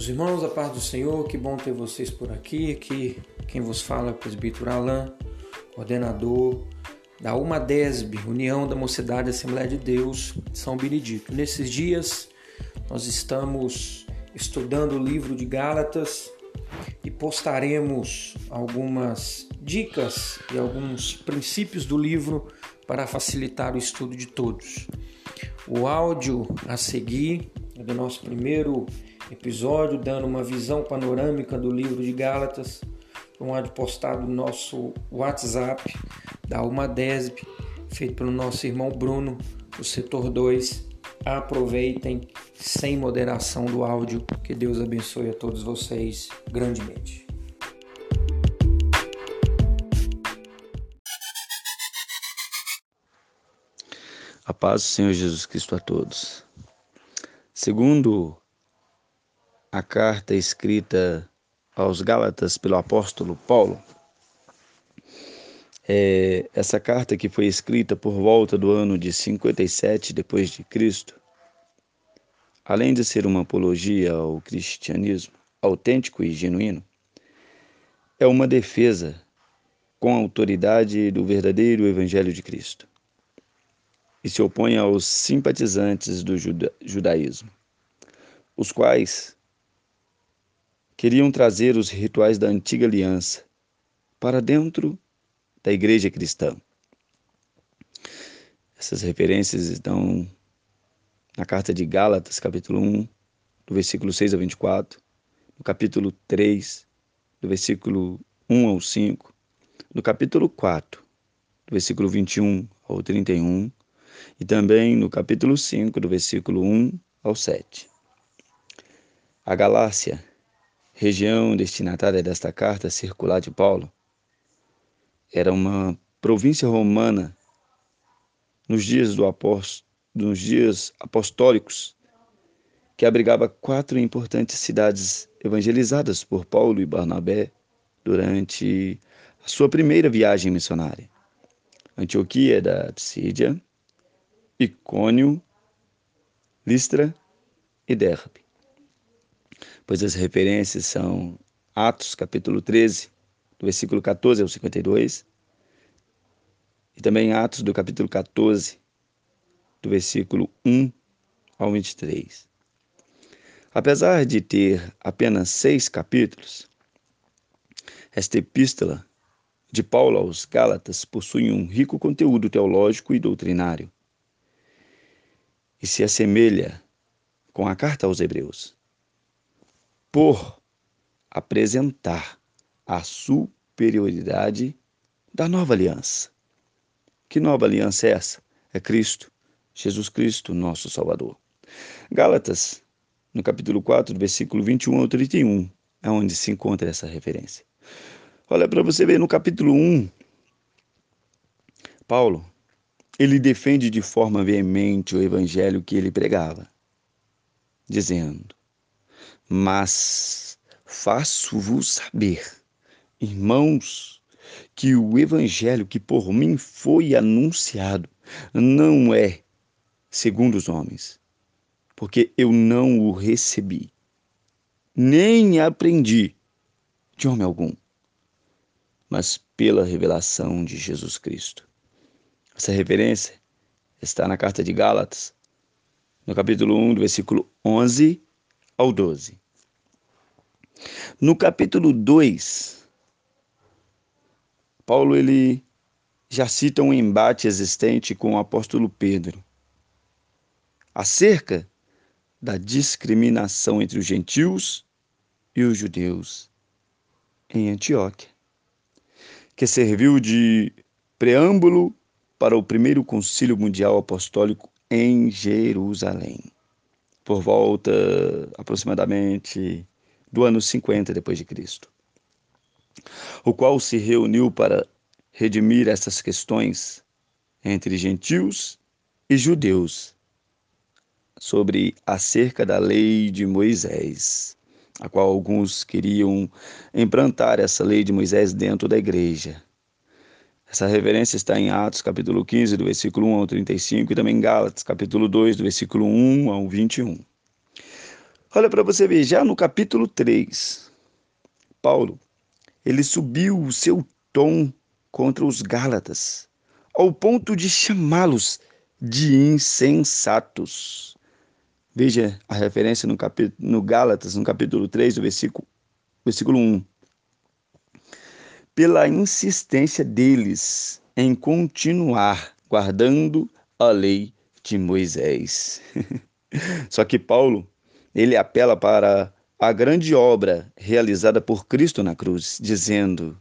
Meus irmãos, a paz do Senhor, que bom ter vocês por aqui. Aqui quem vos fala é o presbítero Alain, coordenador da UMADESB, União da Mocidade Assembleia de Deus de São Benedito. Nesses dias nós estamos estudando o livro de Gálatas e postaremos algumas dicas e alguns princípios do livro para facilitar o estudo de todos. O áudio a seguir é do nosso primeiro episódio, dando uma visão panorâmica do livro de Gálatas, um áudio postado no nosso WhatsApp da UMADESB, feito pelo nosso irmão Bruno, do setor 2. Aproveitem sem moderação do áudio. Que Deus abençoe a todos vocês grandemente. A paz do Senhor Jesus Cristo a todos. Segundo a carta escrita aos Gálatas pelo apóstolo Paulo, é, essa carta que foi escrita por volta do ano de 57 depois de Cristo, além de ser uma apologia ao cristianismo autêntico e genuíno, é uma defesa com a autoridade do verdadeiro evangelho de Cristo e se opõe aos simpatizantes do juda judaísmo, os quais queriam trazer os rituais da antiga aliança para dentro da igreja cristã. Essas referências estão na carta de Gálatas, capítulo 1, do versículo 6 a 24, no capítulo 3, do versículo 1 ao 5, no capítulo 4, do versículo 21 ao 31, e também no capítulo 5, do versículo 1 ao 7. A Galácia região destinatária desta carta circular de Paulo, era uma província romana nos dias, do apóstolo, nos dias apostólicos que abrigava quatro importantes cidades evangelizadas por Paulo e Barnabé durante a sua primeira viagem missionária. Antioquia da Psídia, Icônio, Listra e Derbe pois as referências são Atos, capítulo 13, do versículo 14 ao 52, e também Atos, do capítulo 14, do versículo 1 ao 23. Apesar de ter apenas seis capítulos, esta epístola de Paulo aos Gálatas possui um rico conteúdo teológico e doutrinário e se assemelha com a carta aos Hebreus por apresentar a superioridade da nova aliança. Que nova aliança é essa? É Cristo, Jesus Cristo, nosso Salvador. Gálatas, no capítulo 4, do versículo 21 ao 31, é onde se encontra essa referência. Olha para você ver no capítulo 1, Paulo, ele defende de forma veemente o evangelho que ele pregava, dizendo: mas faço-vos saber, irmãos, que o evangelho que por mim foi anunciado não é segundo os homens, porque eu não o recebi, nem aprendi de homem algum, mas pela revelação de Jesus Cristo. Essa referência está na carta de Gálatas, no capítulo 1, do versículo 11 ao 12. No capítulo 2, Paulo ele já cita um embate existente com o apóstolo Pedro acerca da discriminação entre os gentios e os judeus em Antioquia, que serviu de preâmbulo para o primeiro concílio mundial apostólico em Jerusalém por volta aproximadamente do ano 50 depois de Cristo, o qual se reuniu para redimir essas questões entre gentios e judeus sobre acerca da lei de Moisés, a qual alguns queriam implantar essa lei de Moisés dentro da igreja. Essa referência está em Atos, capítulo 15, do versículo 1 ao 35, e também em Gálatas, capítulo 2, do versículo 1 ao 21. Olha para você ver, já no capítulo 3, Paulo, ele subiu o seu tom contra os Gálatas, ao ponto de chamá-los de insensatos. Veja a referência no, capítulo, no Gálatas, no capítulo 3, do versículo, versículo 1. Pela insistência deles em continuar guardando a lei de Moisés. Só que Paulo ele apela para a grande obra realizada por Cristo na cruz, dizendo: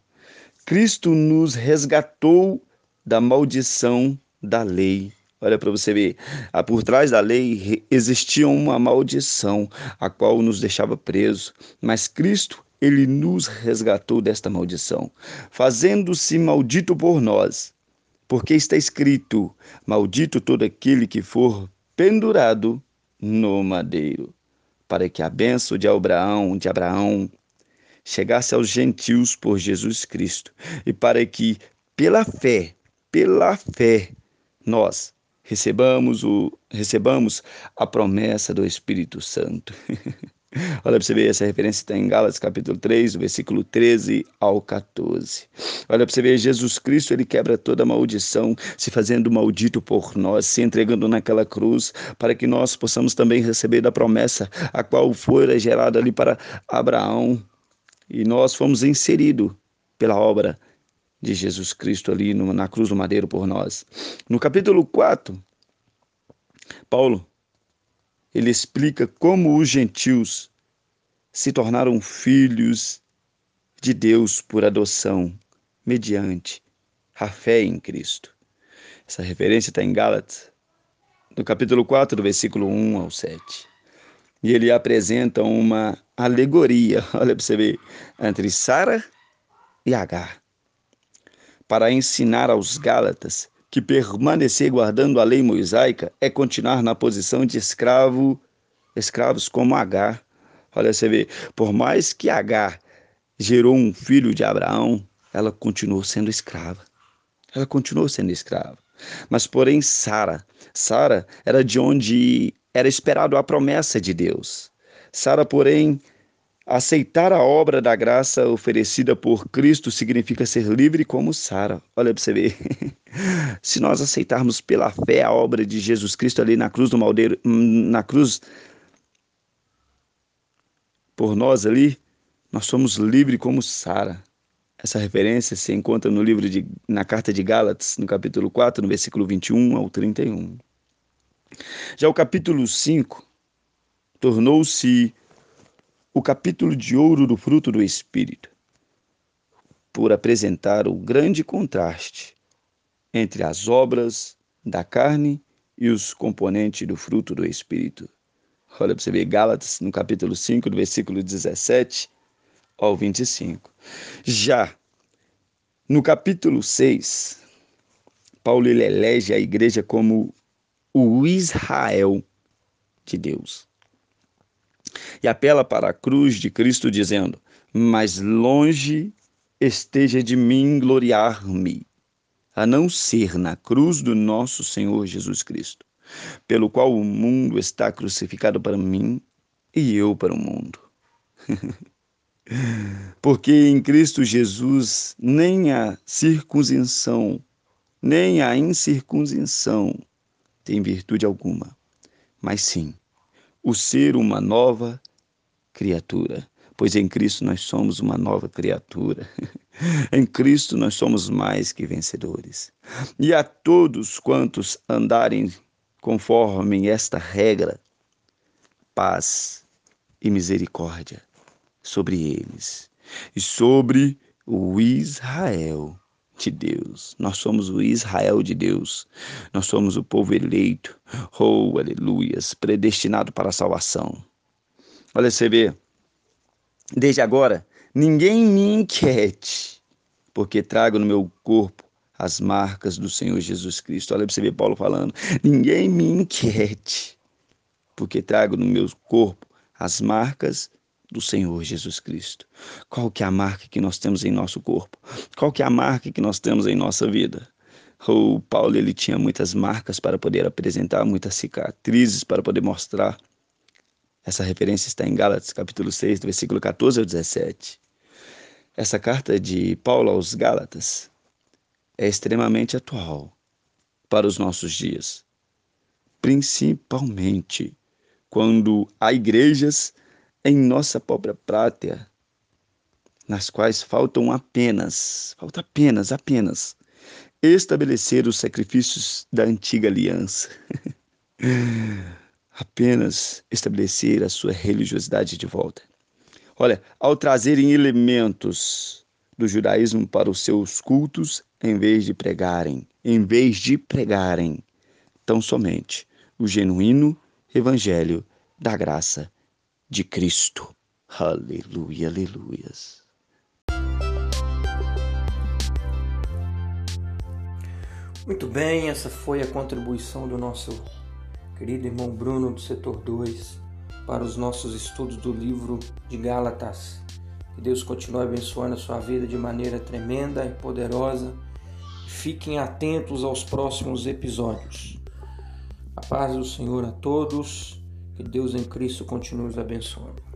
Cristo nos resgatou da maldição da lei. Olha para você ver, ah, por trás da lei existia uma maldição, a qual nos deixava presos, mas Cristo, ele nos resgatou desta maldição, fazendo-se maldito por nós, porque está escrito: Maldito todo aquele que for pendurado no madeiro para que a bênção de Abraão, de Abraão chegasse aos gentios por Jesus Cristo e para que pela fé, pela fé, nós recebamos o recebamos a promessa do Espírito Santo. Olha para você ver, essa referência está em Gálatas capítulo 3, versículo 13 ao 14. Olha para você ver, Jesus Cristo, ele quebra toda maldição, se fazendo maldito por nós, se entregando naquela cruz, para que nós possamos também receber da promessa, a qual foi gerada ali para Abraão. E nós fomos inseridos pela obra de Jesus Cristo ali no, na cruz do madeiro por nós. No capítulo 4, Paulo ele explica como os gentios se tornaram filhos de Deus por adoção, mediante a fé em Cristo. Essa referência está em Gálatas, no capítulo 4, do versículo 1 ao 7. E ele apresenta uma alegoria, olha para você ver, entre Sara e Agar, para ensinar aos Gálatas que permanecer guardando a lei mosaica é continuar na posição de escravo, escravos como Agar. Olha, você vê, por mais que Agar gerou um filho de Abraão, ela continuou sendo escrava. Ela continuou sendo escrava. Mas, porém, Sara, Sara era de onde era esperado a promessa de Deus. Sara, porém, Aceitar a obra da graça oferecida por Cristo significa ser livre como Sara. Olha para você ver. Se nós aceitarmos pela fé a obra de Jesus Cristo ali na cruz do maldeiro, na cruz por nós ali, nós somos livres como Sara. Essa referência se encontra no livro de na carta de Gálatas, no capítulo 4, no versículo 21 ao 31. Já o capítulo 5 tornou-se o capítulo de ouro do fruto do Espírito, por apresentar o grande contraste entre as obras da carne e os componentes do fruto do Espírito. Olha para você ver Gálatas, no capítulo 5, do versículo 17 ao 25. Já no capítulo 6, Paulo ele elege a igreja como o Israel de Deus e apela para a cruz de Cristo, dizendo: Mas longe esteja de mim gloriar-me, a não ser na cruz do nosso Senhor Jesus Cristo, pelo qual o mundo está crucificado para mim e eu para o mundo. Porque em Cristo Jesus nem a circuncisão, nem a incircuncisão tem virtude alguma, mas sim o ser uma nova criatura, pois em Cristo nós somos uma nova criatura. em Cristo nós somos mais que vencedores. E a todos quantos andarem conforme esta regra, paz e misericórdia sobre eles e sobre o Israel de Deus. Nós somos o Israel de Deus. Nós somos o povo eleito. Oh, aleluias, predestinado para a salvação. Olha, você vê, desde agora, ninguém me inquiete, porque trago no meu corpo as marcas do Senhor Jesus Cristo. Olha você ver Paulo falando: ninguém me inquiete, porque trago no meu corpo as marcas do Senhor Jesus Cristo. Qual que é a marca que nós temos em nosso corpo? Qual que é a marca que nós temos em nossa vida? O Paulo ele tinha muitas marcas para poder apresentar, muitas cicatrizes para poder mostrar Essa referência está em Gálatas, capítulo 6, do versículo 14 ao 17. Essa carta de Paulo aos Gálatas é extremamente atual para os nossos dias, principalmente quando há igrejas em nossa própria pátria, nas quais faltam apenas, falta apenas, apenas estabelecer os sacrifícios da antiga aliança. apenas estabelecer a sua religiosidade de volta. Olha, ao trazerem elementos do judaísmo para os seus cultos, em vez de pregarem, em vez de pregarem, tão somente o genuíno evangelho da graça de Cristo. Aleluia, aleluias. Muito bem, essa foi a contribuição do nosso querido irmão Bruno do setor 2 para os nossos estudos do livro de Gálatas. Que Deus continue abençoando a sua vida de maneira tremenda e poderosa. Fiquem atentos aos próximos episódios. A paz do Senhor a todos. Que Deus em Cristo continue os abençoando.